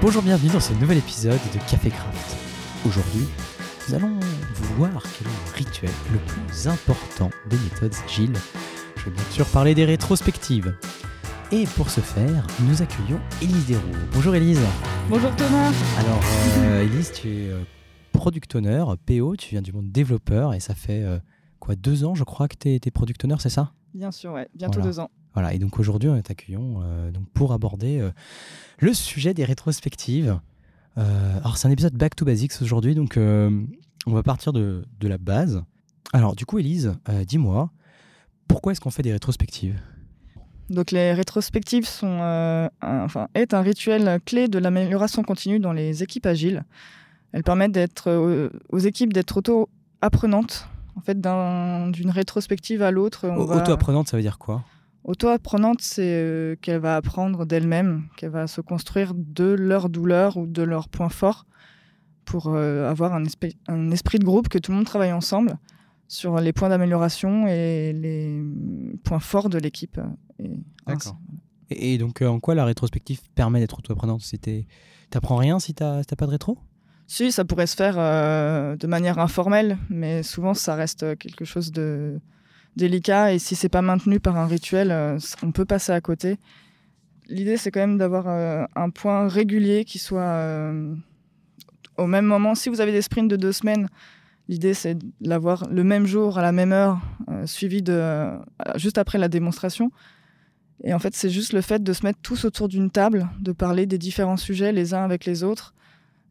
Bonjour, bienvenue dans ce nouvel épisode de Café Craft. Aujourd'hui, nous allons voir quel est le rituel le plus important des méthodes agiles. Je vais bien sûr parler des rétrospectives. Et pour ce faire, nous accueillons Élise Desroux. Bonjour Élise. Bonjour Thomas. Alors, euh, Élise, tu es euh, product owner, PO, tu viens du monde développeur et ça fait euh, quoi, deux ans, je crois, que tu es, product owner, c'est ça? Bien sûr, ouais, bientôt Voilà. deux ans. Voilà, et donc aujourd'hui, nous t'accueillons euh, donc pour aborder euh, le sujet des rétrospectives. Euh, alors, c'est un épisode Back to Basics aujourd'hui, donc euh, on va partir de, de la base. Alors, du coup, Élise, euh, dis-moi, pourquoi est-ce qu'on fait des rétrospectives? Donc les rétrospectives sont, un- enfin, est un rituel clé de l'amélioration continue dans les équipes agiles. Elles permettent d'être, aux équipes d'être auto-apprenantes. En fait, d'un- d'une rétrospective à l'autre, va- Auto-apprenante, ça veut dire quoi? Auto-apprenante, c'est euh, qu'elle va apprendre d'elle-même, qu'elle va se construire de leur douleur ou de leurs points forts pour euh, avoir un esprit, un esprit de groupe, que tout le monde travaille ensemble sur les points d'amélioration et les points forts de l'équipe. Et ainsi. D'accord. Et, et donc, euh, en quoi la rétrospective permet d'être auto-apprenante? C'était- T'apprends rien si t'as si t'as pas de rétro? Si, ça pourrait se faire euh, de manière informelle, mais souvent ça reste quelque chose de délicat et si c'est pas maintenu par un rituel, euh, on peut passer à côté. L'idée c'est quand même d'avoir euh, un point régulier qui soit euh, au même moment. Si vous avez des sprints de deux semaines, l'idée c'est de l'avoir le même jour à la même heure, suivi de juste après la démonstration. Et en fait, c'est juste le fait de se mettre tous autour d'une table, de parler des différents sujets les uns avec les autres.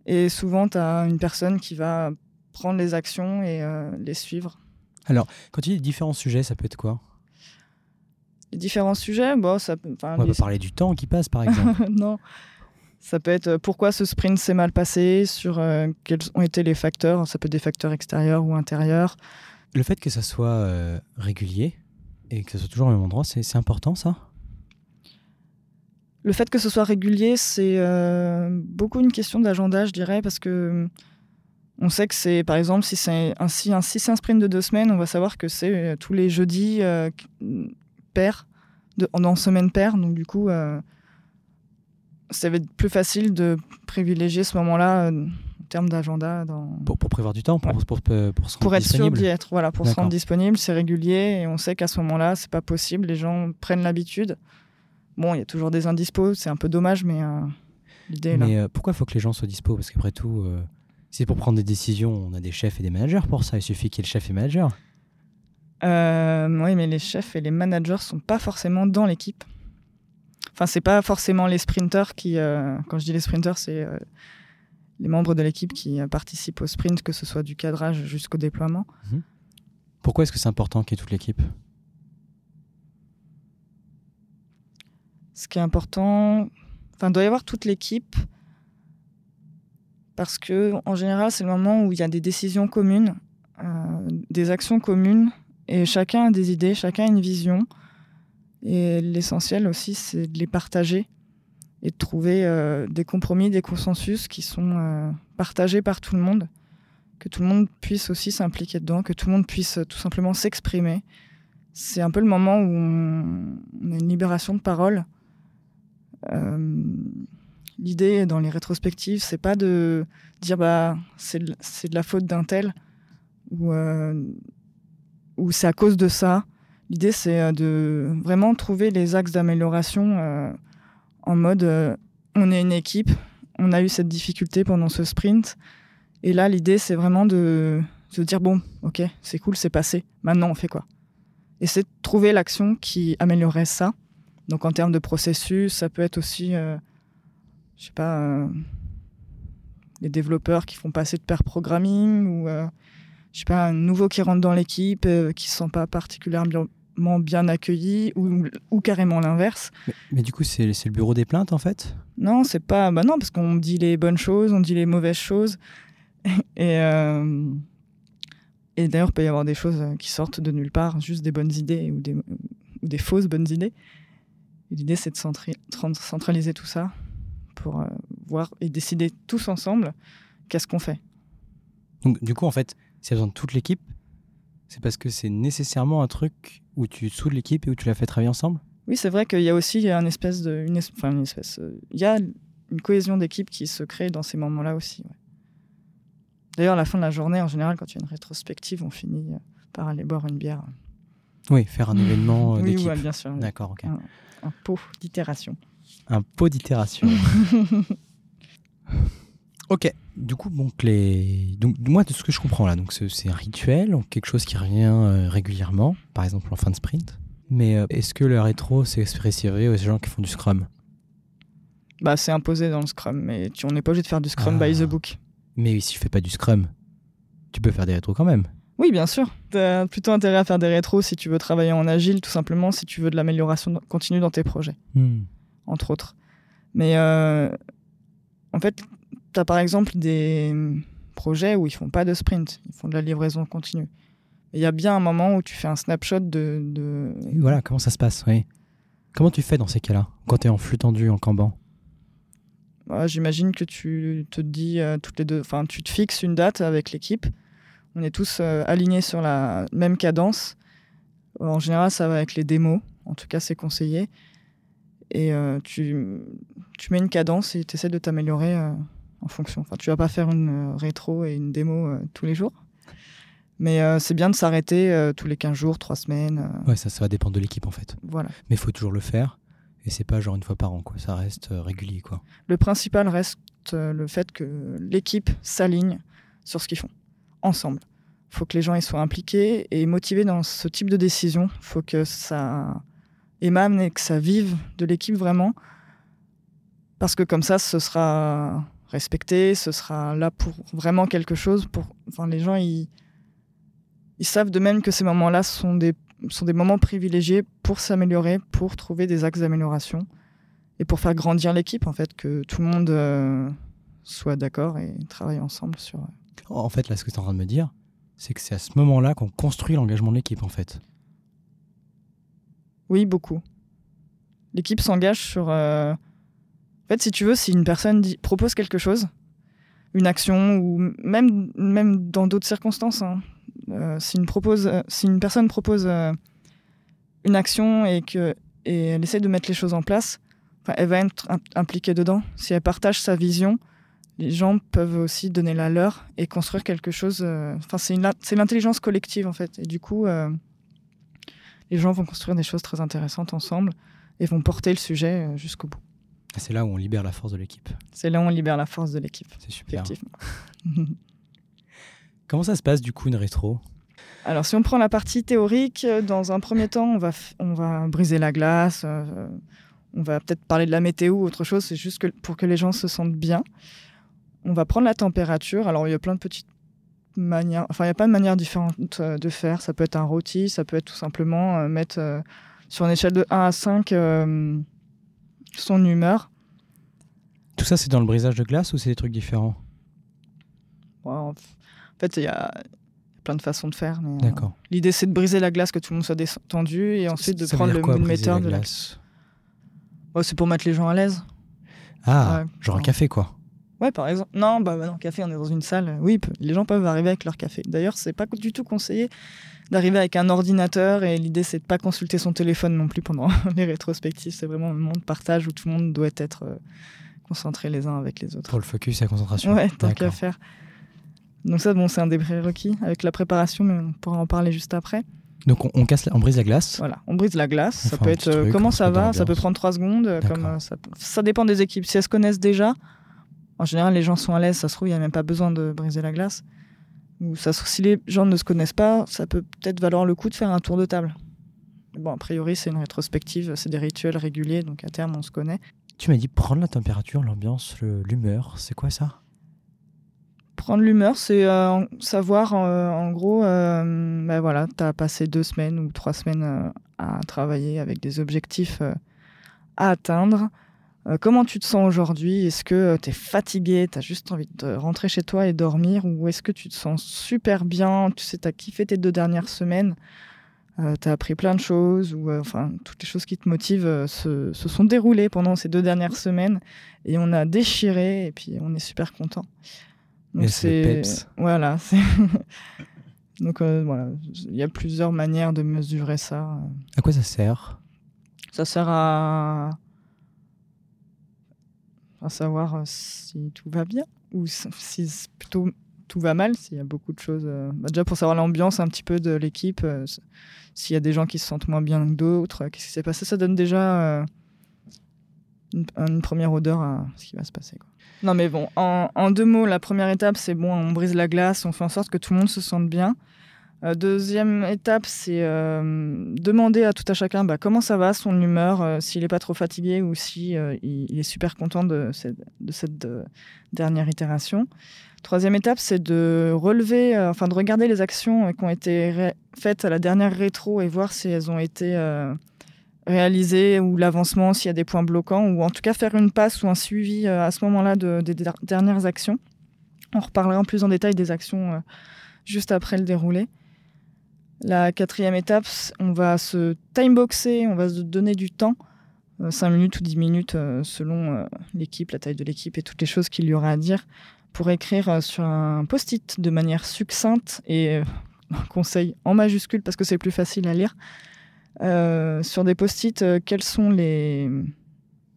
Et souvent, tu as une personne qui va prendre les actions et les suivre. Quand tu dis différents sujets, ça peut être quoi? Les différents sujets, bon, ça peut. On va les- pas parler du temps qui passe, par exemple. non. Ça peut être euh, pourquoi ce sprint s'est mal passé, sur euh, quels ont été les facteurs. Ça peut être des facteurs extérieurs ou intérieurs. Le fait que ça soit euh, régulier et que ça soit toujours au même endroit, c'est important ça? Le fait que ce soit régulier, c'est euh, beaucoup une question d'agenda, je dirais, parce que on sait que c'est, par exemple, si c'est un, si un, si un sprint de deux semaines, on va savoir que c'est euh, tous les jeudis euh, pair, de, dans semaine paire. Donc, du coup, euh, ça va être plus facile de privilégier ce moment-là euh, en termes d'agenda. Dans... pour, pour prévoir du temps, pour, pour, pour, pour se rendre Pour être sûr disponible. d'y être, voilà, pour se rendre disponible, c'est régulier et on sait qu'à ce moment-là, c'est pas possible. Les gens prennent l'habitude. Bon, il y a toujours des indispos, c'est un peu dommage, mais l'idée est là. Mais pourquoi il faut que les gens soient dispo? Parce qu'après tout, si c'est pour prendre des décisions, on a des chefs et des managers pour ça. Il suffit qu'il y ait le chef et manager. Euh, oui, mais les chefs et les managers sont pas forcément dans l'équipe. Enfin, c'est pas forcément les sprinters qui. euh, quand je dis les sprinters, c'est euh, les membres de l'équipe qui participent au sprint, que ce soit du cadrage jusqu'au déploiement. Pourquoi est-ce que c'est important qu'il y ait toute l'équipe? Ce qui est important, enfin, il doit y avoir toute l'équipe parce que en général, c'est le moment où il y a des décisions communes, euh, des actions communes, et chacun a des idées, chacun a une vision. Et l'essentiel aussi, c'est de les partager et de trouver euh, des compromis, des consensus qui sont euh, partagés par tout le monde, que tout le monde puisse aussi s'impliquer dedans, que tout le monde puisse tout simplement s'exprimer. C'est un peu le moment où on, a une libération de parole. L'idée dans les rétrospectives, c'est pas de dire bah c'est de, de la faute d'un tel ou euh, ou c'est à cause de ça. L'idée c'est euh, de vraiment trouver les axes d'amélioration euh, en mode on est une équipe, on a eu cette difficulté pendant ce sprint. Et là l'idée c'est vraiment de se dire bon ok c'est cool c'est passé maintenant on fait quoi? Et c'est trouver l'action qui améliorerait ça. Donc en termes de processus, ça peut être aussi, je sais pas, euh, les développeurs qui font passer de pair programming ou, euh, je sais pas, un nouveau qui rentre dans l'équipe, euh, qui se sent pas particulièrement bien accueilli ou, ou carrément l'inverse. mais, mais du coup, c'est le bureau des plaintes en fait? Non, c'est pas, bah non, parce qu'on dit les bonnes choses, on dit les mauvaises choses. Et, euh, et d'ailleurs, il peut y avoir des choses qui sortent de nulle part, juste des bonnes idées ou des, ou des fausses bonnes idées. L'idée, c'est de centraliser tout ça pour euh, voir et décider tous ensemble qu'est-ce qu'on fait. Donc, du coup, en fait, a besoin de toute l'équipe, c'est parce que c'est nécessairement un truc où tu soudes l'équipe et où tu la fais travailler ensemble? Oui, c'est vrai qu'il y a aussi un espèce de, une, enfin une espèce, euh, il y a une cohésion d'équipe qui se crée dans ces moments-là aussi. ouais. D'ailleurs, à la fin de la journée, en général, quand il y a une rétrospective, on finit euh, par aller boire une bière. Oui, faire un événement euh, oui, d'équipe. ouais, bien sûr. D'accord, ok. Un pot d'itération. Un pot d'itération. ok. Du coup, donc les, donc moi de ce que je comprends là, donc c'est un rituel, quelque chose qui revient euh, régulièrement, par exemple en fin de sprint. Mais euh, est-ce que le rétro c'est réservé aux gens qui font du Scrum? Bah, c'est imposé dans le Scrum, mais tu, on n'est pas obligé de faire du Scrum Ah. by the book. Mais si tu fais pas du Scrum, tu peux faire des rétros quand même. Oui, bien sûr. Tu as plutôt intérêt à faire des rétros si tu veux travailler en agile, tout simplement, si tu veux de l'amélioration continue dans tes projets, Hmm. Entre autres. Mais euh, en fait, tu as par exemple des projets où ils font pas de sprint, ils font de la livraison continue. Il y a bien un moment où tu fais un snapshot de. voilà, comment ça se passe, oui. Comment tu fais dans ces cas-là Quand tu es en flux tendu, en Kanban Voilà, J'imagine que tu te dis euh, toutes les deux. Enfin, tu te fixes une date avec l'équipe. On est tous euh, alignés sur la même cadence. En général, ça va avec les démos. En tout cas, c'est conseillé. Et euh, tu, tu mets une cadence et tu essaies de t'améliorer euh, en fonction. Enfin, tu vas pas faire une euh, rétro et une démo tous les jours. Mais euh, c'est bien de s'arrêter euh, tous les 15 jours, 3 semaines. euh, Ouais, ça, ça va dépendre de l'équipe en fait. voilà. Mais il faut toujours le faire. Et c'est pas genre une fois par an, quoi. Ça reste régulier, quoi. Le principal reste le fait que l'équipe s'aligne sur ce qu'ils font, ensemble. Il faut que les gens y soient impliqués et motivés dans ce type de décision. Il faut que ça et que ça vive de l'équipe vraiment. Parce que comme ça, ce sera respecté, ce sera là pour vraiment quelque chose. Pour... Enfin, les gens, ils... savent de même que ces moments-là sont des... sont des moments privilégiés pour s'améliorer, pour trouver des axes d'amélioration et pour faire grandir l'équipe, en fait, que tout le monde euh, soit d'accord et travaille ensemble sur. En fait, là, ce que tu es en train de me dire, c'est que c'est à ce moment-là qu'on construit l'engagement de l'équipe, en fait. Oui, beaucoup. L'équipe s'engage sur. euh, En fait, si tu veux, si une personne propose quelque chose, une action, ou même, même dans d'autres circonstances, hein, euh, si, une propose, euh, si une personne propose une action et, que, et elle essaie de mettre les choses en place, elle va être im- impliquée dedans. Si elle partage sa vision, les gens peuvent aussi donner la leur et construire quelque chose. Enfin, c'est l'intelligence collective, en fait. Et du coup. Les gens vont construire des choses très intéressantes ensemble et vont porter le sujet euh, jusqu'au bout. C'est là où on libère la force de l'équipe. C'est là où on libère la force de l'équipe, C'est super. Comment ça se passe, du coup, une rétro? Alors, si on prend la partie théorique, euh, dans un premier temps, on va, on va briser la glace, euh, on va peut-être parler de la météo ou autre chose, c'est juste que, pour que les gens se sentent bien. On va prendre la température. Alors, il y a plein de petites manières, enfin, il n'y a pas de manière différente euh, de faire. Ça peut être un rôti, ça peut être tout simplement euh, mettre euh, sur une échelle de 1 à 5 euh, son humeur. Tout ça, c'est dans le brisage de glace ou c'est des trucs différents? Ouais, en fait, il y a plein de façons de faire. mais, euh, D'accord. L'idée, c'est de briser la glace, que tout le monde soit détendu, et ensuite de Ça prendre le quoi, mood briser meter la de la glace? Oh, c'est pour mettre les gens à l'aise. Ah, Ouais. genre un café, quoi. Ouais, par exemple. Non, bah, bah non, café, on est dans une salle. Oui, les gens peuvent arriver avec leur café. D'ailleurs, c'est pas du tout conseillé d'arriver avec un ordinateur, et l'idée, c'est de pas consulter son téléphone non plus pendant les rétrospectives. C'est vraiment un moment de partage où tout le monde doit être euh, concentré les uns avec les autres. Pour le focus et la concentration. Ouais, tant qu'à faire. Donc ça, bon, c'est un des prérequis avec la préparation, mais on pourra en parler juste après. Donc on, on casse, on brise la glace. Voilà, on brise la glace. On ça peut être euh, truc, comment ça va, ça peut prendre 3 secondes. euh, Comme, D'accord. euh, ça, ça dépend des équipes. Si elles se connaissent déjà, en général, les gens sont à l'aise, ça se trouve, il n'y a même pas besoin de briser la glace. Ou ça, se- si les gens ne se connaissent pas, ça peut peut-être valoir le coup de faire un tour de table. Bon, a priori, c'est une rétrospective, c'est des rituels réguliers, donc à terme, on se connaît. Tu m'as dit prendre la température, l'ambiance, l'humeur. C'est quoi ça? Prendre l'humeur, c'est euh, savoir, euh, en gros, euh, ben voilà, tu as passé deux semaines ou trois semaines à travailler avec des objectifs à atteindre. Euh, comment tu te sens aujourd'hui? Est-ce que tu es fatigué? Tu as juste envie de rentrer chez toi et dormir? Ou est-ce que tu te sens super bien? Tu sais, tu as kiffé tes deux dernières semaines tu as appris plein de choses ou euh, enfin toutes les choses qui te motivent euh, se, se sont déroulées pendant ces deux dernières semaines et on a déchiré et puis on est super content. Et c'est voilà. Donc euh, voilà, il y a plusieurs manières de mesurer ça. À quoi ça sert? Ça sert à à savoir si tout va bien ou si plutôt tout va mal, s'il y a beaucoup de choses. Bah, déjà pour savoir l'ambiance un petit peu de l'équipe, s'il y a des gens qui se sentent moins bien que d'autres, qu'est-ce qui s'est passé, ça donne déjà une, première odeur à ce qui va se passer. Non mais bon, en, deux mots, la première étape, c'est bon, on brise la glace, on fait en sorte que tout le monde se sente bien. Euh, deuxième étape, c'est euh, demander à tout à chacun bah, comment ça va, son humeur, euh, s'il n'est pas trop fatigué ou si il, est super content de cette, de cette dernière itération. Troisième étape, c'est de relever, enfin de regarder les actions qui ont été faites à la dernière rétro et voir si elles ont été réaliser ou l'avancement s'il y a des points bloquants, ou en tout cas faire une passe ou un suivi euh, à ce moment-là de, des dernières actions. On reparlera en plus en détail des actions euh, juste après le déroulé. La quatrième étape, on va se timeboxer, on va se donner du temps, 5 euh, minutes ou 10 minutes selon l'équipe, la taille de l'équipe et toutes les choses qu'il y aura à dire, pour écrire sur un post-it de manière succincte et conseil en majuscule parce que c'est plus facile à lire, euh, sur des post-it euh, quelles sont les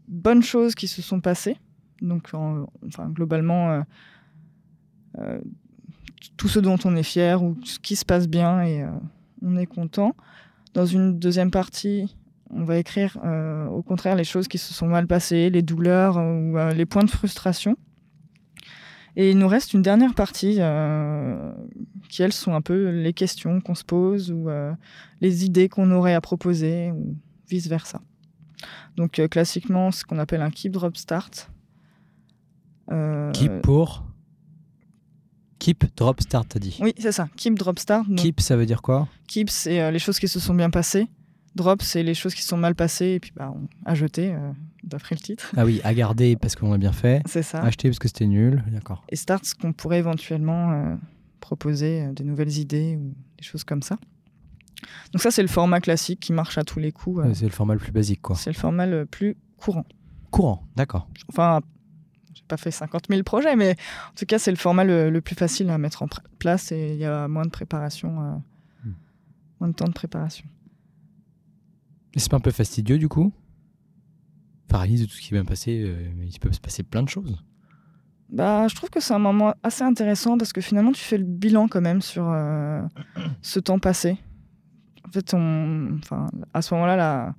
bonnes choses qui se sont passées? Donc, globalement, euh, tout ce dont on est fier ou ce qui se passe bien et on est content. Dans une deuxième partie, on va écrire au contraire les choses qui se sont mal passées, les douleurs ou les points de frustration. Et il nous reste une dernière partie euh, qui, elles, sont un peu les questions qu'on se pose ou euh, les idées qu'on aurait à proposer ou vice-versa. Donc, euh, classiquement, ce qu'on appelle un keep drop start. keep pour Keep drop start, t'as dit Oui, c'est ça. Keep drop start. Keep, ça veut dire quoi? Keep, c'est les choses qui se sont bien passées. Drop, c'est les choses qui sont mal passées et puis bah, à jeter d'après le titre. Ah oui, à garder parce qu'on a bien fait. C'est ça. Acheter parce que c'était nul, d'accord. Et start, ce qu'on pourrait éventuellement euh, proposer, euh, des nouvelles idées ou des choses comme ça. Donc ça, c'est le format classique qui marche à tous les coups. Euh. c'est le format le plus basique, quoi. C'est le format le plus courant. Courant, d'accord. Enfin, pas fait 50 000 projets, mais en tout cas, c'est le format le, plus facile à mettre en place et il y a moins de préparation, hmm. moins de temps de préparation. Et c'est pas un peu fastidieux du coup? Paralyse de tout ce qui va passer, euh, il peut se passer plein de choses. Bah, je trouve que c'est un moment assez intéressant parce que finalement, tu fais le bilan quand même sur euh, ce temps passé. En fait, on, enfin, à ce moment-là, la,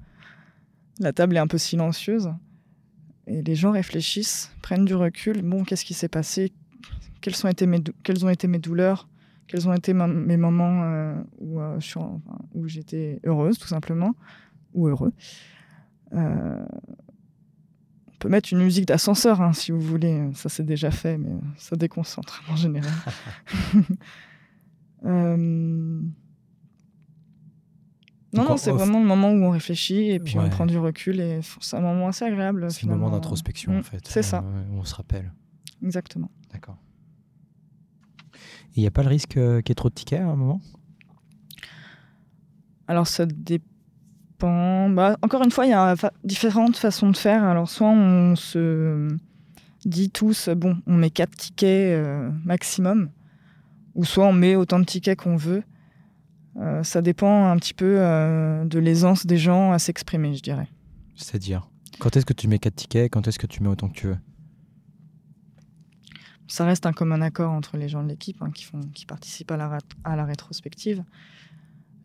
la table est un peu silencieuse et les gens réfléchissent, prennent du recul. Bon, qu'est-ce qui s'est passé? Quelles, sont été mes quelles ont été mes douleurs? Quels ont été mes moments euh, où, où j'étais heureuse, tout simplement, ou heureux peut mettre une musique d'ascenseur hein, si vous voulez. Ça, c'est déjà fait, mais ça déconcentre en général. Euh, non, non, c'est vraiment le moment où on réfléchit et puis on prend du recul et c'est un moment assez agréable. C'est un moment d'introspection en mm, fait. C'est ça. on se rappelle. Exactement. D'accord. Il n'y a pas le risque euh, qu'il y ait trop de tickets à un moment? Alors ça dépend bah, encore une fois, il y a différentes façons de faire. Alors, soit on se dit tous, bon, on met quatre tickets euh, maximum, ou soit on met autant de tickets qu'on veut. Euh, ça dépend un petit peu euh, de l'aisance des gens à s'exprimer, je dirais. C'est-à-dire Quand est-ce que tu mets quatre tickets Quand est-ce que tu mets autant que tu veux? Ça reste un commun accord entre les gens de l'équipe hein, qui, qui participent à la, à la rétrospective.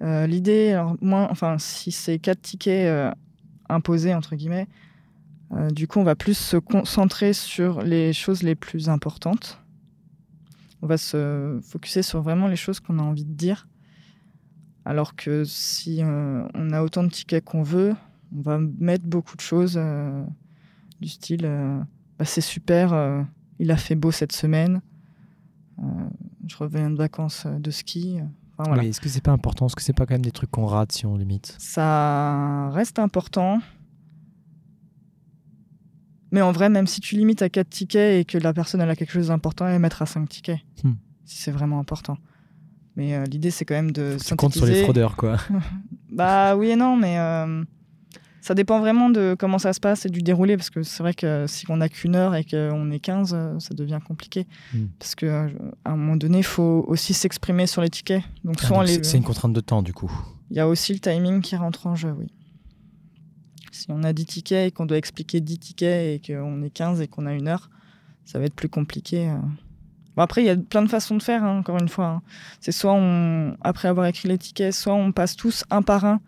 Euh, l'idée, alors moins, enfin, si c'est quatre tickets imposés entre guillemets, du coup, on va plus se concentrer sur les choses les plus importantes. On va se focuser sur vraiment les choses qu'on a envie de dire. Alors que si on a autant de tickets qu'on veut, on va mettre beaucoup de choses du style bah, c'est super, il a fait beau cette semaine, je reviens de vacances de ski est-ce que c'est pas important? Est-ce que c'est pas quand même des trucs qu'on rate si on limite? Ça reste important. Mais en vrai, même si tu limites à 4 tickets et que la personne elle a quelque chose d'important, elle mettra 5 tickets. Hmm. Si c'est vraiment important. Mais euh, l'idée, c'est quand même de. Tu comptes sur les fraudeurs, quoi. bah oui et non, mais. Euh, ça dépend vraiment de comment ça se passe et du déroulé, parce que c'est vrai que si on n'a qu'une heure et qu'on est 15, euh, ça devient compliqué. Hmm. Parce qu'à un moment donné, il faut aussi s'exprimer sur les tickets. Donc, ah, C'est une contrainte de temps, du coup. Il y a aussi le timing qui rentre en jeu, oui. Si on a 10 tickets et qu'on doit expliquer 10 tickets et qu'on est 15 et qu'on a une heure, ça va être plus compliqué. Bon, après, il y a plein de façons de faire, hein, encore une fois. Hein. C'est soit on, après avoir écrit les tickets, soit on passe tous un par un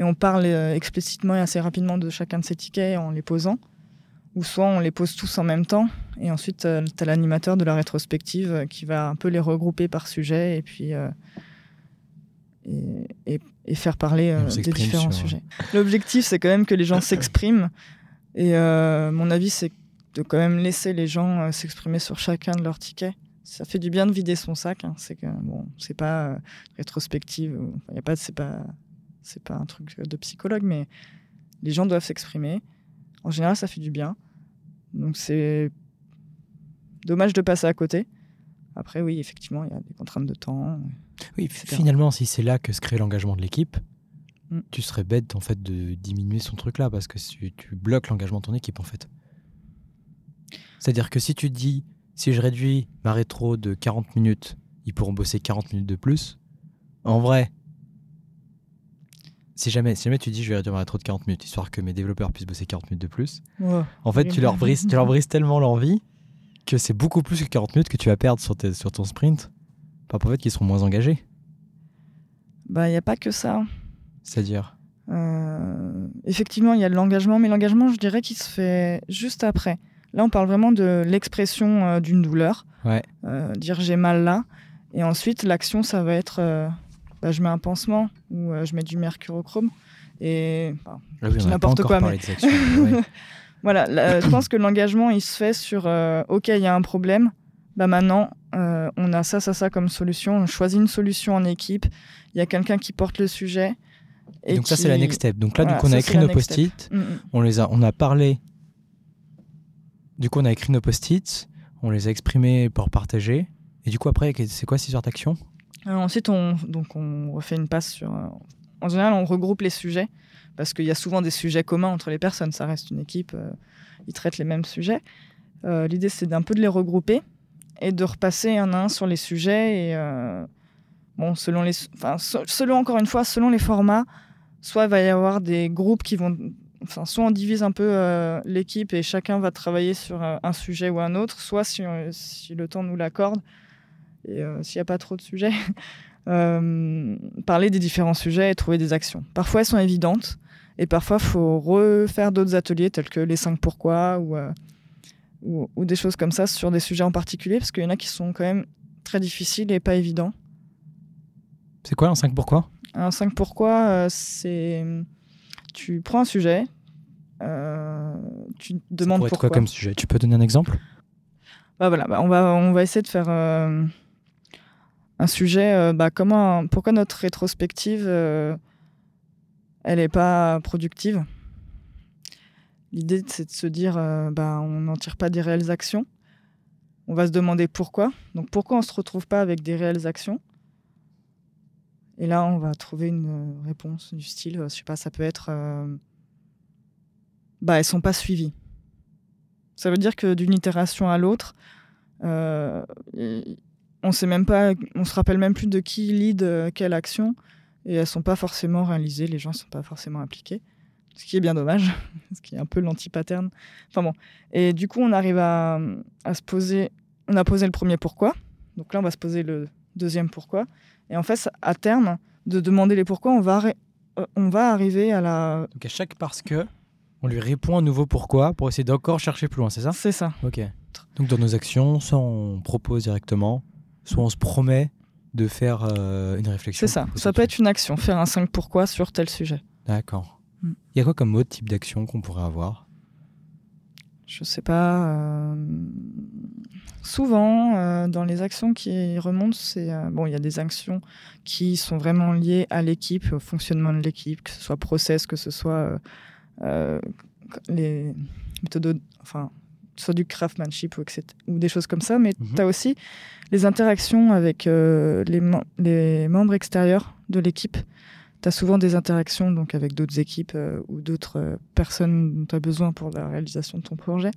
et on parle explicitement et assez rapidement de chacun de ces tickets en les posant ou soit on les pose tous en même temps, et ensuite tu as l'animateur de la rétrospective euh, qui va un peu les regrouper par sujet, et puis euh, et, faire parler euh, des différents sujets. L'objectif, c'est quand même que les gens s'expriment, et mon avis, c'est de quand même laisser les gens s'exprimer sur chacun de leurs tickets. Ça fait du bien de vider son sac. Hein. C'est que bon, c'est pas rétrospective. Il y a pas, c'est pas, c'est pas un truc de psychologue, mais les gens doivent s'exprimer. En général, ça fait du bien. Donc c'est dommage de passer à côté. Après, oui, effectivement, il y a des contraintes de temps. Oui, finalement, si c'est là que se crée l'engagement de l'équipe, mm. tu serais bête en fait de diminuer son truc là parce que tu, tu bloques l'engagement de ton équipe en fait. C'est-à-dire que si tu dis, si je réduis ma rétro de 40 minutes, ils pourront bosser 40 minutes de plus. En vrai, si jamais, si jamais tu dis je vais réduire ma rétro de 40 minutes, histoire que mes développeurs puissent bosser 40 minutes de plus, en fait, tu leur, brises, tu leur brises tellement l'envie que c'est beaucoup plus que 40 minutes que tu vas perdre sur, sur ton sprint par au fait qu'ils seront moins engagés. Bah, il n'y a pas que ça. C'est-à-dire euh, Effectivement, il y a de l'engagement, mais l'engagement, je dirais qu'il se fait juste après. Là, on parle vraiment de l'expression euh, d'une douleur. Ouais. Euh, dire j'ai mal là. Et ensuite, l'action, ça va être bah, je mets un pansement ou euh, je mets du mercurochrome et ah n'importe quoi. Mais... voilà, je pense que l'engagement il se fait sur euh, ok, il y a un problème. Bah maintenant, euh, on a ça, ça, ça comme solution. On choisit une solution en équipe. Il y a quelqu'un qui porte le sujet. Et donc ça c'est la next step. Donc là, du coup, on a écrit nos post-it. Mm, mm. On les a, on a parlé. Du coup, on a écrit nos post-it. On les a exprimés pour partager. Et du coup, après, c'est quoi ces sortes d'actions euh, ensuite, on, donc on refait une passe sur. Euh, en général, on regroupe les sujets parce qu'il y a souvent des sujets communs entre les personnes. Ça reste une équipe, euh, ils traitent les mêmes sujets. L'idée, c'est d'un peu de les regrouper et de repasser un à un sur les sujets. Et bon, selon les, enfin, selon encore une fois, selon les formats, soit il va y avoir des groupes qui vont, enfin, soit on divise un peu l'équipe et chacun va travailler sur un sujet ou un autre, soit si, si le temps nous l'accorde, et euh, s'il n'y a pas trop de sujets, euh, parler des différents sujets et trouver des actions. Parfois, elles sont évidentes, et parfois, il faut refaire d'autres ateliers tels que les 5 pourquoi euh, ou, ou, des choses comme ça sur des sujets en particulier, parce qu'il y en a qui sont quand même très difficiles et pas évidents. C'est quoi un 5 pourquoi? Un 5 pourquoi, c'est. Tu prends un sujet, tu demandes pourquoi. quoi comme sujet? Tu peux donner un exemple? Bah voilà, bah on, va, on va essayer de faire un sujet, euh, bah, comment, pourquoi notre rétrospective, euh, elle n'est pas productive? L'idée, c'est de se dire, euh, bah, on n'en tire pas des réelles actions. On va se demander pourquoi. Donc pourquoi on ne se retrouve pas avec des réelles actions? Et là, on va trouver une réponse du style, je sais pas, ça peut être, bah, elles sont pas suivies. Ça veut dire que d'une itération à l'autre, on sait se rappelle même plus de qui lead euh, quelle action, et elles sont pas forcément réalisées, les gens sont pas forcément impliqués, ce qui est bien dommage, ce qui est un peu l'anti-pattern. Enfin bon, et du coup on arrive à, se poser, on a posé le premier pourquoi, donc là on va se poser le deuxième pourquoi, et en fait à terme de demander les pourquoi, on va, euh, on va arriver à la... Donc à chaque parce que, on lui répond un nouveau pourquoi pour essayer d'encore chercher plus loin, c'est ça? C'est ça. Ok. Donc dans nos actions, soit on propose directement, soit on se promet de faire euh, une réflexion. C'est ça. Ça peut être une action, faire un 5 pourquoi sur tel sujet. D'accord. Mm. Il y a quoi comme autre type d'action qu'on pourrait avoir? Je sais pas. Euh, souvent, euh, dans les actions qui remontent, c'est bon, il y a des actions qui sont vraiment liées à l'équipe, au fonctionnement de l'équipe, que ce soit process, que ce soit les méthodes, enfin soit du craftsmanship ou, ou des choses comme ça, mais mhm. tu as aussi les interactions avec euh, les, les, membres extérieurs de l'équipe. Tu as souvent des interactions donc, avec d'autres équipes euh, ou d'autres euh, personnes dont tu as besoin pour la réalisation de ton projet.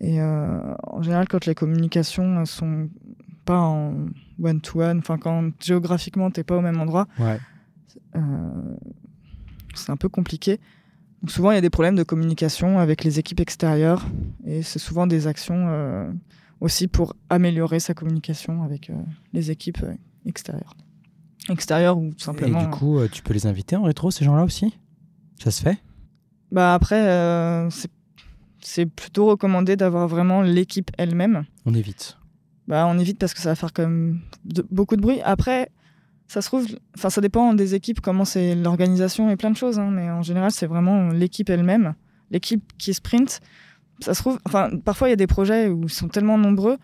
Et en général, quand les communications sont pas en one-to-one, enfin quand géographiquement tu n'es pas au même endroit, c'est un peu compliqué. Donc souvent, il y a des problèmes de communication avec les équipes extérieures et c'est souvent des actions euh, aussi pour améliorer sa communication avec euh, les équipes euh, extérieures. Extérieures ou tout simplement. Et du coup, tu peux les inviter en rétro, ces gens-là aussi? Ça se fait? Bah après, euh, c'est- c'est plutôt recommandé d'avoir vraiment l'équipe elle-même. On évite. Bah, on évite parce que ça va faire quand même de- beaucoup de bruit. Après, ça se trouve, enfin, ça dépend des équipes, comment c'est l'organisation et plein de choses. hein, mais en général, c'est vraiment l'équipe elle-même, l'équipe qui sprint. Ça se trouve, enfin, parfois il y a des projets où ils sont tellement nombreux.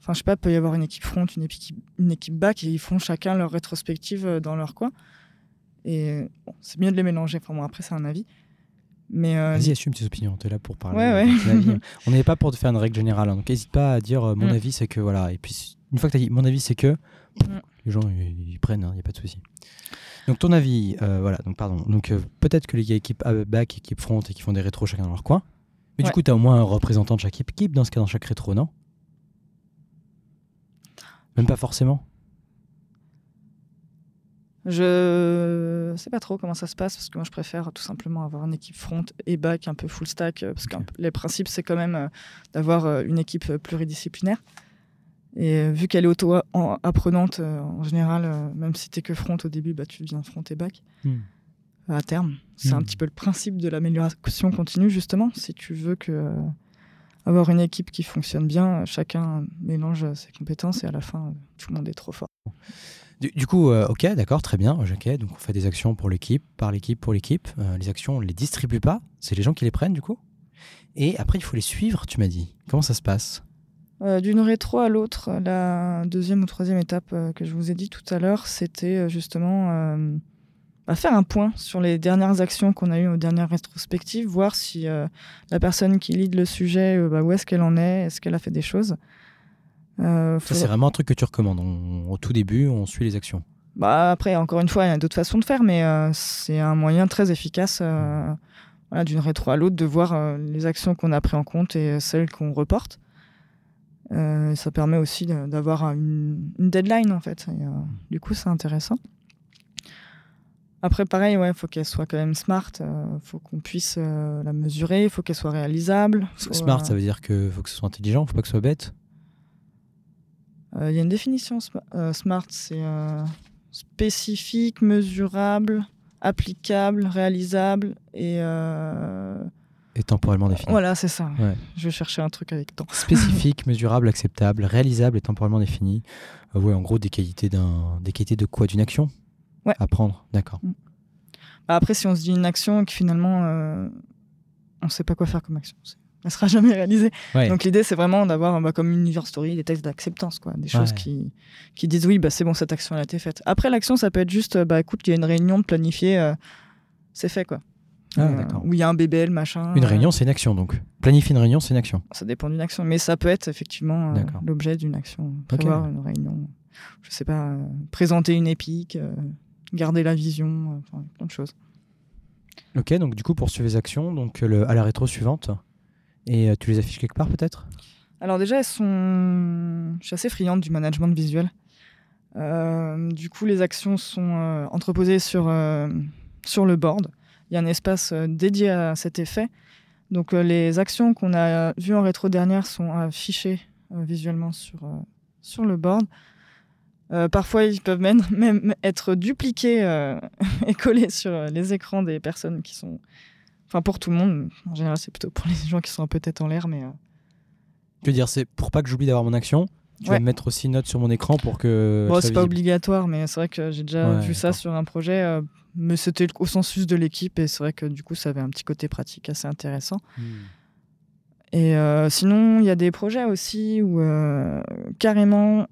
Enfin, je sais pas, peut y avoir une équipe front, une équipe, une équipe back, et ils font chacun leur rétrospective euh, dans leur coin. Et bon, c'est mieux de les mélanger. Enfin, bon, après, c'est un avis. Mais euh, Vas-y, assume tes opinions. Tu es là pour parler. Ouais, ouais. avis. On n'est pas pour te faire une règle générale. hein, donc, n'hésite pas à dire euh, mon Mm. avis, c'est que voilà. Et puis, une fois que tu as dit mon avis, c'est que Mm. les gens ils, ils prennent, il n'y a pas de souci. Donc, ton avis, euh, voilà. Donc, pardon. Donc, euh, peut-être que les équipes back, équipe front et qui font des rétros chacun dans leur coin. Mais du coup, tu as au moins un représentant de chaque équipe dans ce cas, dans chaque rétro, non? Même pas forcément? Je sais pas trop comment ça se passe parce que moi je préfère tout simplement avoir une équipe front et back un peu full stack euh, parce que les principes c'est quand même d'avoir une équipe pluridisciplinaire. Et euh, vu qu'elle est auto-apprenante euh, en général, euh, même si t'es que front au début, bah, tu deviens front et back Hmm. à terme. C'est un Hmm. petit peu le principe de l'amélioration continue justement. Si tu veux que avoir une équipe qui fonctionne bien, chacun mélange ses compétences et à la fin tout le monde est trop fort. Du, du coup, euh, ok, d'accord, très bien, ok. Donc on fait des actions pour l'équipe, par l'équipe, pour l'équipe. Euh, les actions, on les distribue pas, c'est les gens qui les prennent du coup. Et après, il faut les suivre, tu m'as dit. Comment ça se passe? Euh, D'une rétro à l'autre, la deuxième ou troisième étape euh, que je vous ai dit tout à l'heure, c'était euh, justement euh, bah, faire un point sur les dernières actions qu'on a eues aux dernières rétrospectives, voir si la personne qui lead le sujet, bah, où est-ce qu'elle en est, est-ce qu'elle a fait des choses. Ça, c'est vraiment un truc que tu recommandes. On- au tout début, on suit les actions. Bah, après, encore une fois, il y a d'autres façons de faire, mais c'est un moyen très efficace voilà, d'une rétro à l'autre de voir euh, les actions qu'on a pris en compte et celles qu'on reporte. Euh, ça permet aussi d'avoir une, une deadline, en fait. Et, euh, du coup, c'est intéressant. Après, pareil, il faut qu'elle soit quand même smart. Il faut qu'on puisse euh, la mesurer. Il faut qu'elle soit réalisable. faut, Smart, euh, ça veut dire que faut que ce soit intelligent, faut pas que ce soit bête? Euh, Il y a une définition sma- euh, SMART, c'est euh, spécifique, mesurable, applicable, réalisable et euh, Et temporellement défini. voilà, c'est ça. Ouais. Je vais chercher un truc avec temps. Spécifique, mesurable, acceptable, réalisable et temporellement défini. Euh, ouais, en gros, des qualités, des qualités de quoi? D'une action? Ouais. À prendre, d'accord. Bah, après, si on se dit une action et que finalement euh, on ne sait pas quoi faire comme action, elle sera jamais réalisée. Ouais. Donc l'idée, c'est vraiment d'avoir bah, comme une user story des textes d'acceptance, quoi, des choses Ouais. qui, qui disent oui, bah, c'est bon, cette action elle a été faite. Après, l'action, ça peut être juste, bah écoute, il y a une réunion de planifier, euh, c'est fait, quoi. Ah, Euh. Où il y a un BBL, machin. Une euh, réunion, c'est une action, donc. Planifier une réunion, c'est une action. Ça dépend d'une action, mais ça peut être effectivement euh, l'objet d'une action. Prévoir une réunion, je sais pas, euh, présenter une épique, garder la vision, enfin, plein de choses. Ok, donc du coup, poursuivre les actions, donc le, à la rétro suivante. Et tu les affiches quelque part, peut-être? Alors déjà, elles sont... je suis assez friande du management visuel. Du coup, les actions sont entreposées sur, sur le board. Il y a un espace euh, dédié à cet effet. Donc euh, les actions qu'on a vues en rétro dernière sont affichées euh, visuellement sur, euh, sur le board. Euh, parfois, ils peuvent même, même être dupliqués euh, et collés sur euh, les écrans des personnes qui sont... Enfin, pour tout le monde. En général, c'est plutôt pour les gens qui sont un peu tête en l'air, mais... euh, Je veux dire, c'est pour pas que j'oublie d'avoir mon action, tu vas Ouais. me mettre aussi une note sur mon écran pour que. Bon, c'est pas obligatoire, mais c'est vrai que j'ai déjà Ouais, vu ça sur un projet. euh, mais c'était le consensus de l'équipe et c'est vrai que du coup, ça avait un petit côté pratique assez intéressant. Hmm. Et euh, sinon, il y a des projets aussi où euh, carrément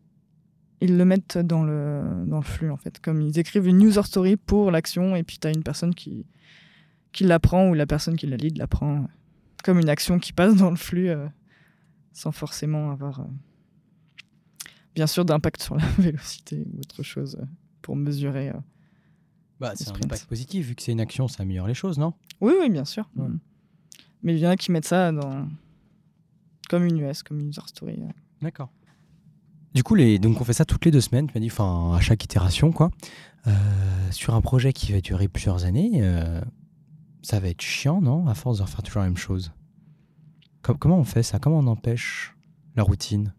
ils le mettent dans le, dans le flux en fait. Comme ils écrivent une user story pour l'action et puis tu as une personne qui, qui l'apprend ou la personne qui la lead l'apprend euh, comme une action qui passe dans le flux euh, sans forcément avoir bien sûr d'impact sur la vélocité ou autre chose euh, pour mesurer. euh. Bah, c'est un impact positif, vu que c'est une action, ça améliore les choses, non? Oui, oui, bien sûr. Ouais. Mm. Mais il y en a qui mettent ça dans... comme une US, comme une user story. D'accord. Du coup, les... donc on fait ça toutes les deux semaines, tu m'as dit, enfin, à chaque itération, quoi. Euh, sur un projet qui va durer plusieurs années, euh, Ça va être chiant, non? À force de refaire toujours la même chose. comment on fait ça? Comment on empêche la routine?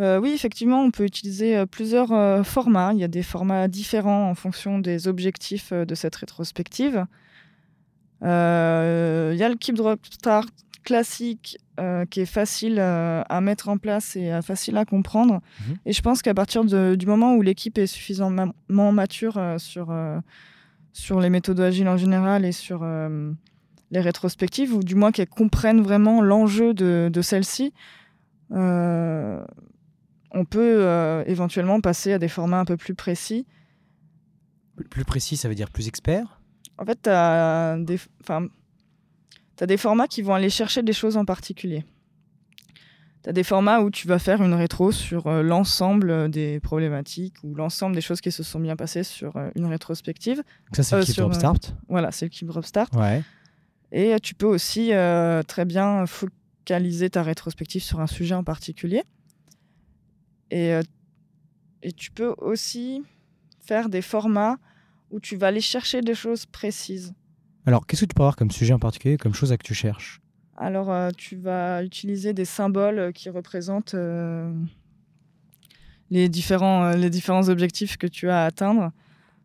Euh, oui, effectivement, on peut utiliser euh, plusieurs euh, formats. Il y a des formats différents en fonction des objectifs de cette rétrospective. il y a le Keep Drop Start classique qui est facile à mettre en place et facile à comprendre. Mhm. Et je pense qu'à partir du moment où l'équipe est suffisamment mature sur, sur les méthodes agiles en général et sur les rétrospectives, ou du moins qu'elles comprennent vraiment l'enjeu de, de celles-ci, on peut euh, éventuellement passer à des formats un peu plus précis. Plus précis, ça veut dire plus expert? En fait, tu as, des formats qui vont aller chercher des choses en particulier. Tu as des formats où tu vas faire une rétro sur euh, l'ensemble des problématiques ou l'ensemble des choses qui se sont bien passées sur euh, une rétrospective. ça, c'est le Keep Start Voilà, c'est le Keep Drop Start. Ouais. Et tu peux aussi très bien focaliser ta rétrospective sur un sujet en particulier. Et, euh, et tu peux aussi faire des formats où tu vas aller chercher des choses précises. Alors, qu'est-ce que tu peux avoir comme sujet en particulier, comme chose à que tu cherches? Alors, euh, tu vas utiliser des symboles qui représentent euh, les, différents, les différents objectifs que tu as à atteindre.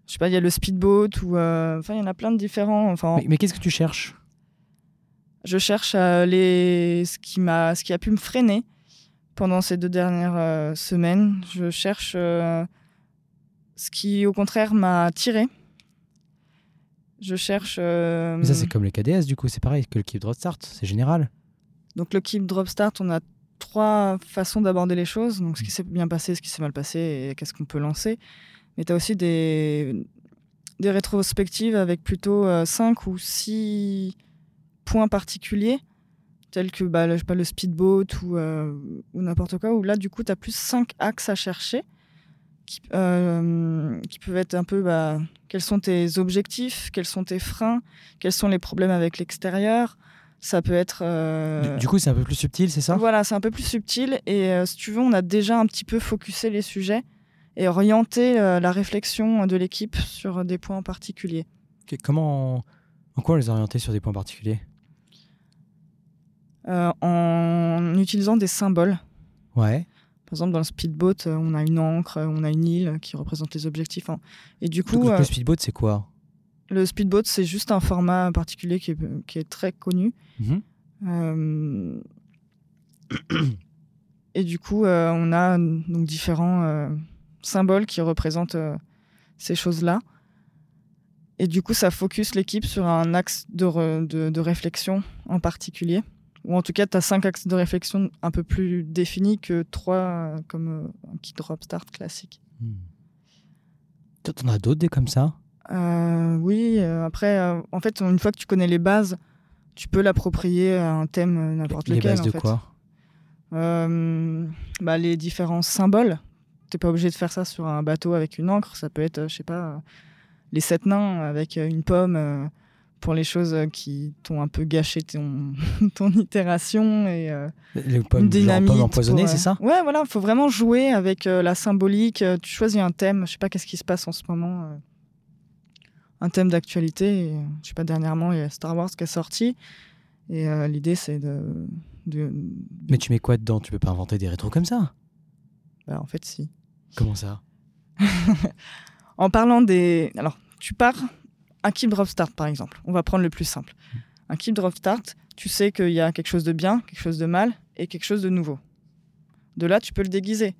Je sais pas, il y a le speedboat ou. Enfin, il y en a plein de différents. Enfin, mais, qu'est-ce que tu cherches? Je cherche les, ce, qui ce qui a pu me freiner pendant ces deux dernières euh, semaines. Je cherche euh, ce qui, au contraire, m'a tiré. Je cherche. Euh, Mais ça, c'est comme le KDS, du coup, c'est pareil que le Keep Drop Start, c'est général. Donc, le Keep Drop Start, on a trois façons d'aborder les choses. Donc, ce qui mm. s'est bien passé, ce qui s'est mal passé et qu'est-ce qu'on peut lancer. Mais tu as aussi des, des rétrospectives avec plutôt cinq ou six points particuliers tels que bah, le, pas, le speedboat ou, euh, ou n'importe quoi, où là, du coup, tu as plus cinq axes à chercher qui, euh, qui peuvent être un peu bah, quels sont tes objectifs, quels sont tes freins, quels sont les problèmes avec l'extérieur. Ça peut être. Euh, du, coup, c'est un peu plus subtil, c'est ça? Voilà, c'est un peu plus subtil. Et si tu veux, on a déjà un petit peu focusé les sujets et orienté la réflexion de l'équipe sur des points particuliers. comment. En quoi les orienter sur des points particuliers? Euh, en utilisant des symboles. Ouais. Par exemple, dans le speedboat, euh, on a une encre, on a une île qui représente les objectifs. Hein. Et du coup, le euh, speedboat, c'est quoi? Le speedboat, c'est juste un format particulier qui est, qui est très connu. Mhm. Et du coup, on a donc différents symboles qui représentent ces choses-là. Et du coup, ça focus l'équipe sur un axe de, de, de réflexion en particulier ou en tout cas, tu as cinq axes de réflexion un peu plus définis que trois euh, comme euh, un kit drop start classique. Hmm. Tu en as d'autres des comme ça? Euh, Oui, après, en fait, une fois que tu connais les bases, tu peux l'approprier à un thème n'importe lequel. Les bases de quoi? Bah, Les différents symboles. Tu pas obligé de faire ça sur un bateau avec une encre. Ça peut être, je sais pas, les sept nains avec une pomme pour les choses euh, qui t'ont un peu gâché ton, ton itération et euh, les pommes, dynamique empoisonnées, c'est ça? Ouais, voilà, il faut vraiment jouer avec euh, la symbolique. Tu choisis un thème, je sais pas qu'est-ce qui se passe en ce moment, un thème d'actualité. Je sais pas, dernièrement, il y a Star Wars qui est sorti. Et l'idée, c'est de, de, Mais tu mets quoi dedans? Tu peux pas inventer des rétros comme ça? Bah, En fait, si. Comment ça? En parlant des. Alors, tu pars un keep drop start par exemple. On va prendre le plus simple. Un keep drop start, tu sais qu'il y a quelque chose de bien, quelque chose de mal et quelque chose de nouveau. De là, tu peux le déguiser.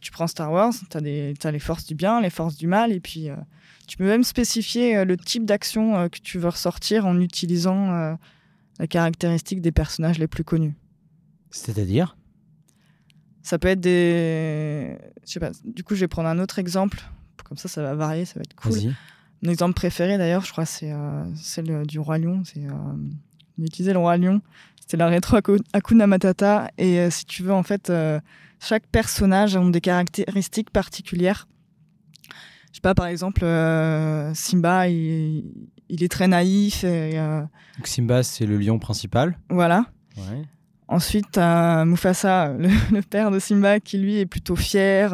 Tu prends Star Wars, tu as, les forces du bien, les forces du mal, et puis euh, tu peux même spécifier euh, le type d'action euh, que tu veux ressortir en utilisant la caractéristique des personnages les plus connus. C'est-à-dire? Ça peut être des. Je sais pas, du coup, je vais prendre un autre exemple. Comme ça, ça va varier, ça va être cool. Mon exemple préféré d'ailleurs, je crois, c'est euh, celle du Roi Lion. C'est euh, le Roi Lion. C'était la rétro Akuna Matata. Et euh, si tu veux, en fait, euh, chaque personnage a des caractéristiques particulières. Je sais pas, par exemple, Simba, il, il, est très naïf. Et, Donc Simba, c'est le lion principal. Voilà. Ouais. Ensuite, as Mufasa, le, le, père de Simba, qui lui est plutôt fier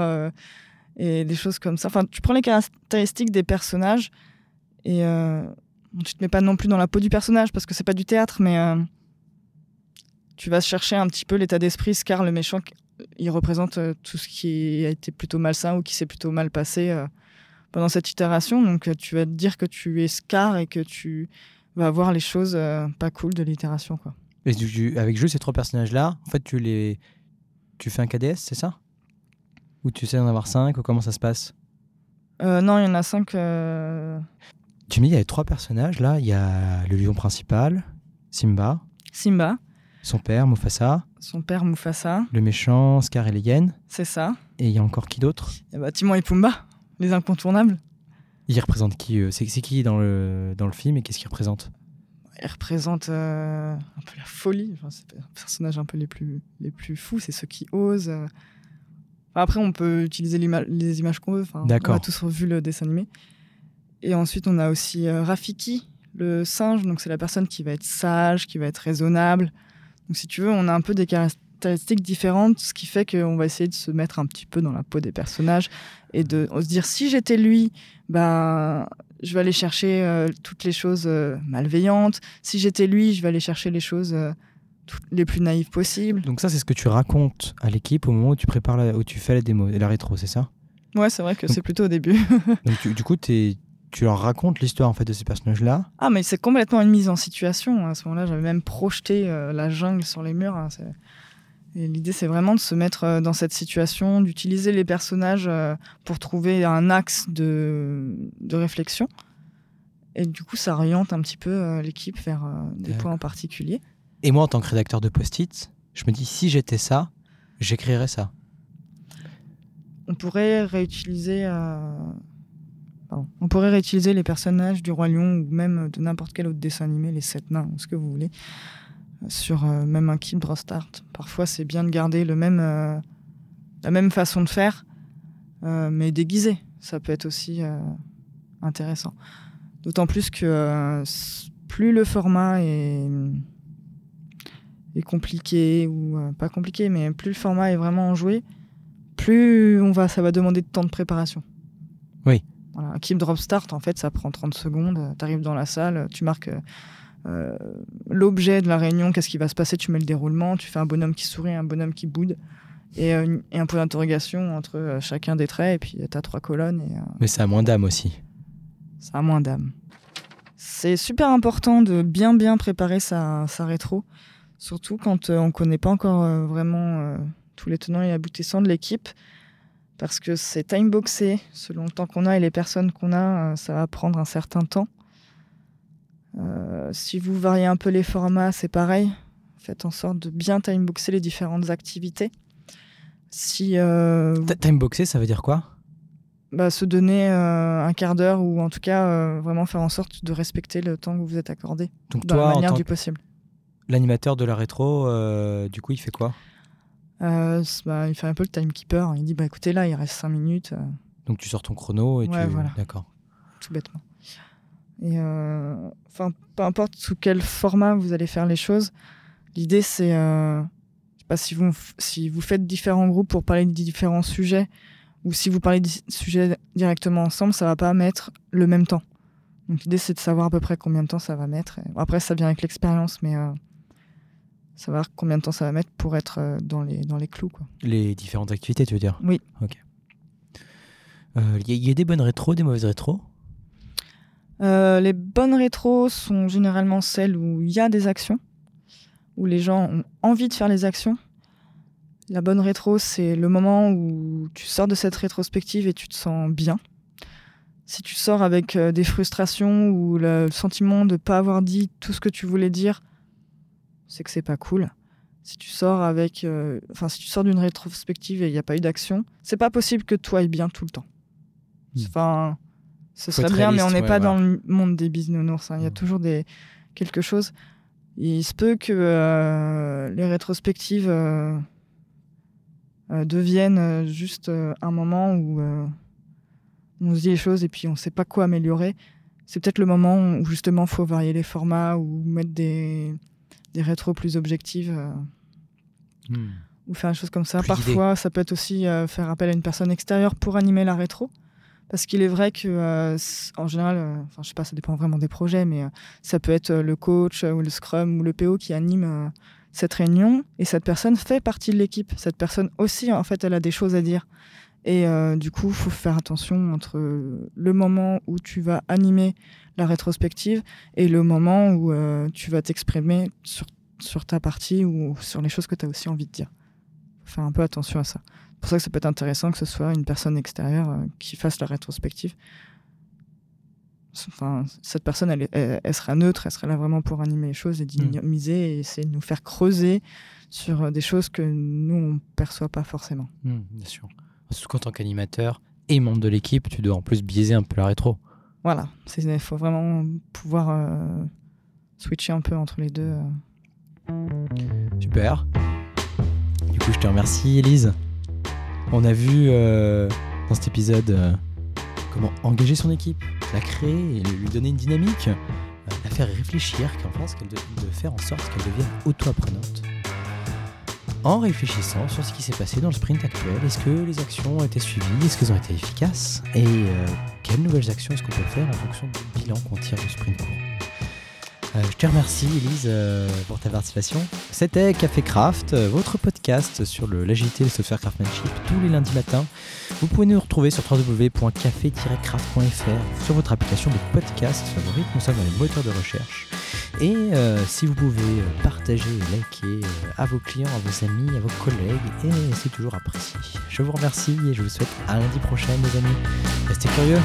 et des choses comme ça. Enfin, tu prends les caractéristiques des personnages et euh, tu te mets pas non plus dans la peau du personnage parce que c'est pas du théâtre, mais euh, tu vas chercher un petit peu l'état d'esprit. Scar, le méchant, il représente euh, tout ce qui a été plutôt malsain ou qui s'est plutôt mal passé euh, pendant cette itération. Donc, tu vas te dire que tu es Scar et que tu vas voir les choses pas cool de l'itération, quoi. Et avec juste ces trois personnages-là, en fait, tu les, tu fais un KDS, c'est ça? Ou tu sais en avoir cinq ou comment ça se passe Non, il y en a cinq. Tu me dis, il y a trois personnages là. Il y a le lion principal, Simba. Simba. Son père, Mufasa. Son père, Mufasa. Le méchant, Scar et Legend. C'est ça. Et il y a encore qui d'autre? A Timon et Pumba, les incontournables. Ils représentent qui C'est qui dans le, dans le film et qu'est-ce qu'ils représentent? Ils représentent euh, un peu la folie. Enfin, c'est les personnages un peu les plus, les plus fous, c'est ceux qui osent. Après, on peut utiliser les images qu'on veut. Enfin, D'accord. On a tous revu le dessin animé. Et ensuite, on a aussi euh, Rafiki, le singe. Donc, c'est la personne qui va être sage, qui va être raisonnable. Donc, si tu veux, on a un peu des caractéristiques différentes, ce qui fait qu'on va essayer de se mettre un petit peu dans la peau des personnages et de se dire si j'étais lui, ben, je vais aller chercher euh, toutes les choses euh, malveillantes. Si j'étais lui, je vais aller chercher les choses les plus naïves possibles. Donc ça, c'est ce que tu racontes à l'équipe au moment où tu prépares, la, où tu fais la démo, la rétro, c'est ça? Ouais, c'est vrai que c'est plutôt au début. donc du coup, tu es, tu leur racontes l'histoire en fait de ces personnages-là? Ah, mais c'est complètement une mise en situation. À ce moment-là, j'avais même projeté euh, la jungle sur les murs. Hein, et l'idée, c'est vraiment de se mettre euh, dans cette situation, d'utiliser les personnages euh, pour trouver un axe de, de, réflexion. Et du coup, ça oriente un petit peu l'équipe vers des points en particulier. Et moi, en tant que rédacteur de post-it, je me dis, si j'étais ça, j'écrirais ça. On pourrait réutiliser on pourrait réutiliser les personnages du Roi Lion ou même de n'importe quel autre dessin animé, les sept nains ce que vous voulez, sur euh, même un Kid Start. Parfois, c'est bien de garder le même, euh, la même façon de faire, euh, mais déguisé. Ça peut être aussi intéressant. D'autant plus que plus le format est, est compliqué, ou pas compliqué, mais plus le format est vraiment enjoué, plus on va, ça va demander de temps de préparation. Oui. Voilà, un keep drop start, en fait, ça prend 30 secondes. Tu arrives dans la salle, tu marques euh, l'objet de la réunion, qu'est-ce qui va se passer, tu mets le déroulement, tu fais un bonhomme qui sourit, un bonhomme qui boude. Et, euh, un point d'interrogation entre euh, chacun des traits, et puis tu as trois colonnes. Et, Mais c'est à moins d'âme aussi. C'est à moins d'âme. C'est super important de bien bien préparer sa, sa rétro, surtout quand on ne connaît pas encore vraiment tous les tenants et aboutissants de l'équipe parce que c'est timeboxé selon le temps qu'on a et les personnes qu'on a, euh, ça va prendre un certain temps. Euh, si vous variez un peu les formats, c'est pareil. Faites en sorte de bien timeboxer les différentes activités. Si euh, timeboxer, ça veut dire quoi? Bah, se donner un quart d'heure ou en tout cas vraiment faire en sorte de respecter le temps que vous êtes accordé Donc dans toi, la manière du possible. L'animateur de la rétro, du coup, il fait quoi? Euh, bah, il fait un peu le timekeeper. Il dit bah écoutez là, il reste 5 minutes. Euh. Donc tu sors ton chrono et tu. Voilà. D'accord. Tout bêtement. Et euh, enfin, peu importe sous quel format vous allez faire les choses, l'idée c'est, je sais pas si vous si vous faites différents groupes pour parler de différents sujets ou si vous parlez de sujets directement ensemble, ça va pas mettre le même temps. Donc l'idée c'est de savoir à peu près combien de temps ça va mettre. Après ça vient avec l'expérience, mais savoir combien de temps ça va mettre pour être euh, dans les, dans les clous. Quoi. Les différentes activités, tu veux dire? Oui. Ok. Il euh, y, a des bonnes rétros, des mauvaises rétros? Euh, Les bonnes rétros sont généralement celles où il y a des actions, où les gens ont envie de faire les actions. La bonne rétro, c'est le moment où tu sors de cette rétrospective et tu te sens bien. Si tu sors avec des frustrations ou le sentiment de ne pas avoir dit tout ce que tu voulais dire, c'est que c'est pas cool. Si tu sors avec, euh, enfin, si tu sors d'une rétrospective et il n'y a pas eu d'action, c'est pas possible que toi ailles bien tout le temps. Hmm. Enfin, ce serait bien, mais on n'est pas dans le monde des bisounours. Hein. Il y a hmm. toujours des quelque chose. Il se peut que euh, les rétrospectives euh, deviennent juste un moment où on se dit les choses et puis on ne sait pas quoi améliorer. C'est peut-être le moment où justement il faut varier les formats ou mettre des des rétros plus objectives euh, hmm. ou faire des choses comme ça. Parfois, ça peut être aussi euh, faire appel à une personne extérieure pour animer la rétro. Parce qu'il est vrai que, euh, en général, euh, enfin, je sais pas, ça dépend vraiment des projets, mais euh, ça peut être le coach ou le scrum ou le PO qui anime cette réunion et cette personne fait partie de l'équipe. Cette personne aussi, en fait, elle a des choses à dire. Et euh, du coup, il faut faire attention entre le moment où tu vas animer la rétrospective et le moment où euh, tu vas t'exprimer sur, sur ta partie ou sur les choses que tu as aussi envie de dire. Faut faire un peu attention à ça. C'est pour ça que ça peut être intéressant que ce soit une personne extérieure euh, qui fasse la rétrospective. Enfin, cette personne, elle, elle, elle sera neutre, elle sera là vraiment pour animer les choses et dynamiser et essayer de nous faire creuser sur des choses que nous, on perçoit pas forcément. Hmm, bien sûr. Surtout qu'en tant qu'animateur et membre de l'équipe, tu dois en plus biaiser un peu la rétro. Voilà, il faut vraiment pouvoir euh, switcher un peu entre les deux. euh. Super. Du coup, je te remercie, Elise. On a vu euh, dans cet épisode euh, comment engager son équipe, la créer et lui donner une dynamique, la faire réfléchir, qu'en pense qu'elle de, de faire en sorte qu'elle devienne auto-apprenante. En réfléchissant sur ce qui s'est passé dans le sprint actuel, est-ce que les actions ont été suivies, est-ce qu'elles ont été efficaces? Et euh, quelles nouvelles actions est-ce qu'on peut faire en fonction du bilan qu'on tire du sprint court? Euh, je te remercie, Elise, euh, pour ta participation. C'était Café Craft, euh, votre podcast sur le- l'agilité et le software craftsmanship tous les lundis matins. Vous pouvez nous retrouver sur www.café-craft.fr sur votre application de podcast favorite, nous sommes dans les moteurs de recherche. Et si vous pouvez partager et liker à vos clients, à vos amis, à vos collègues, et c'est toujours apprécié. Je vous remercie et je vous souhaite à lundi prochain, mes amis. Restez curieux.